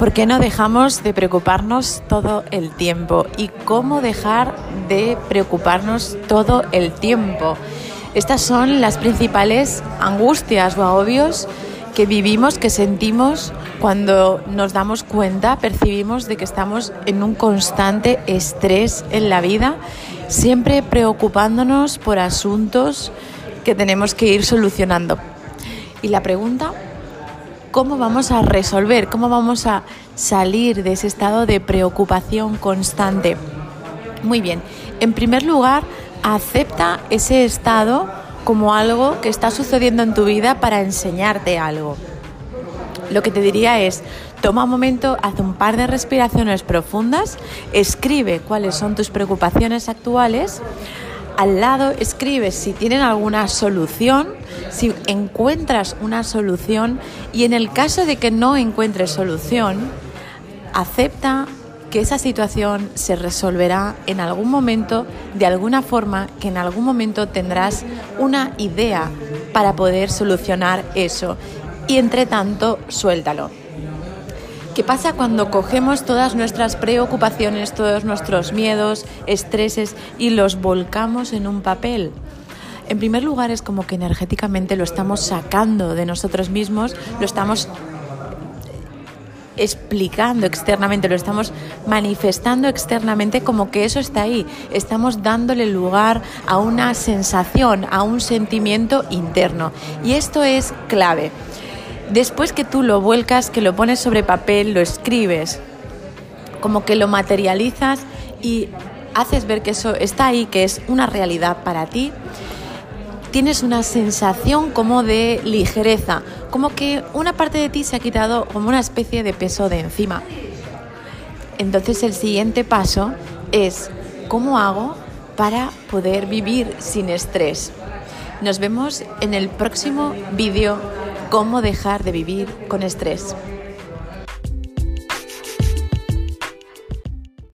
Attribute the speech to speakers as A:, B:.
A: ¿Por qué no dejamos de preocuparnos todo el tiempo? ¿Y cómo dejar de preocuparnos todo el tiempo? Estas son las principales angustias o agobios que vivimos, que sentimos cuando nos damos cuenta, percibimos de que estamos en un constante estrés en la vida, siempre preocupándonos por asuntos que tenemos que ir solucionando. Y la pregunta cómo vamos a resolver, cómo vamos a salir de ese estado de preocupación constante. Muy bien, en primer lugar, acepta ese estado como algo que está sucediendo en tu vida para enseñarte algo. Lo que te diría es, toma un momento, haz un par de respiraciones profundas, escribe cuáles son tus preocupaciones actuales, al lado escribes si tienen alguna solución, si encuentras una solución y en el caso de que no encuentres solución, acepta que esa situación se resolverá en algún momento, de alguna forma, que en algún momento tendrás una idea para poder solucionar eso. Y entre tanto, suéltalo. ¿Qué pasa cuando cogemos todas nuestras preocupaciones, todos nuestros miedos, estreses y los volcamos en un papel? En primer lugar es como que energéticamente lo estamos sacando de nosotros mismos, lo estamos explicando externamente, lo estamos manifestando externamente como que eso está ahí. Estamos dándole lugar a una sensación, a un sentimiento interno. Y esto es clave. Después que tú lo vuelcas, que lo pones sobre papel, lo escribes, como que lo materializas y haces ver que eso está ahí, que es una realidad para ti, tienes una sensación como de ligereza, como que una parte de ti se ha quitado como una especie de peso de encima. Entonces el siguiente paso es cómo hago para poder vivir sin estrés. Nos vemos en el próximo vídeo cómo dejar de vivir con estrés.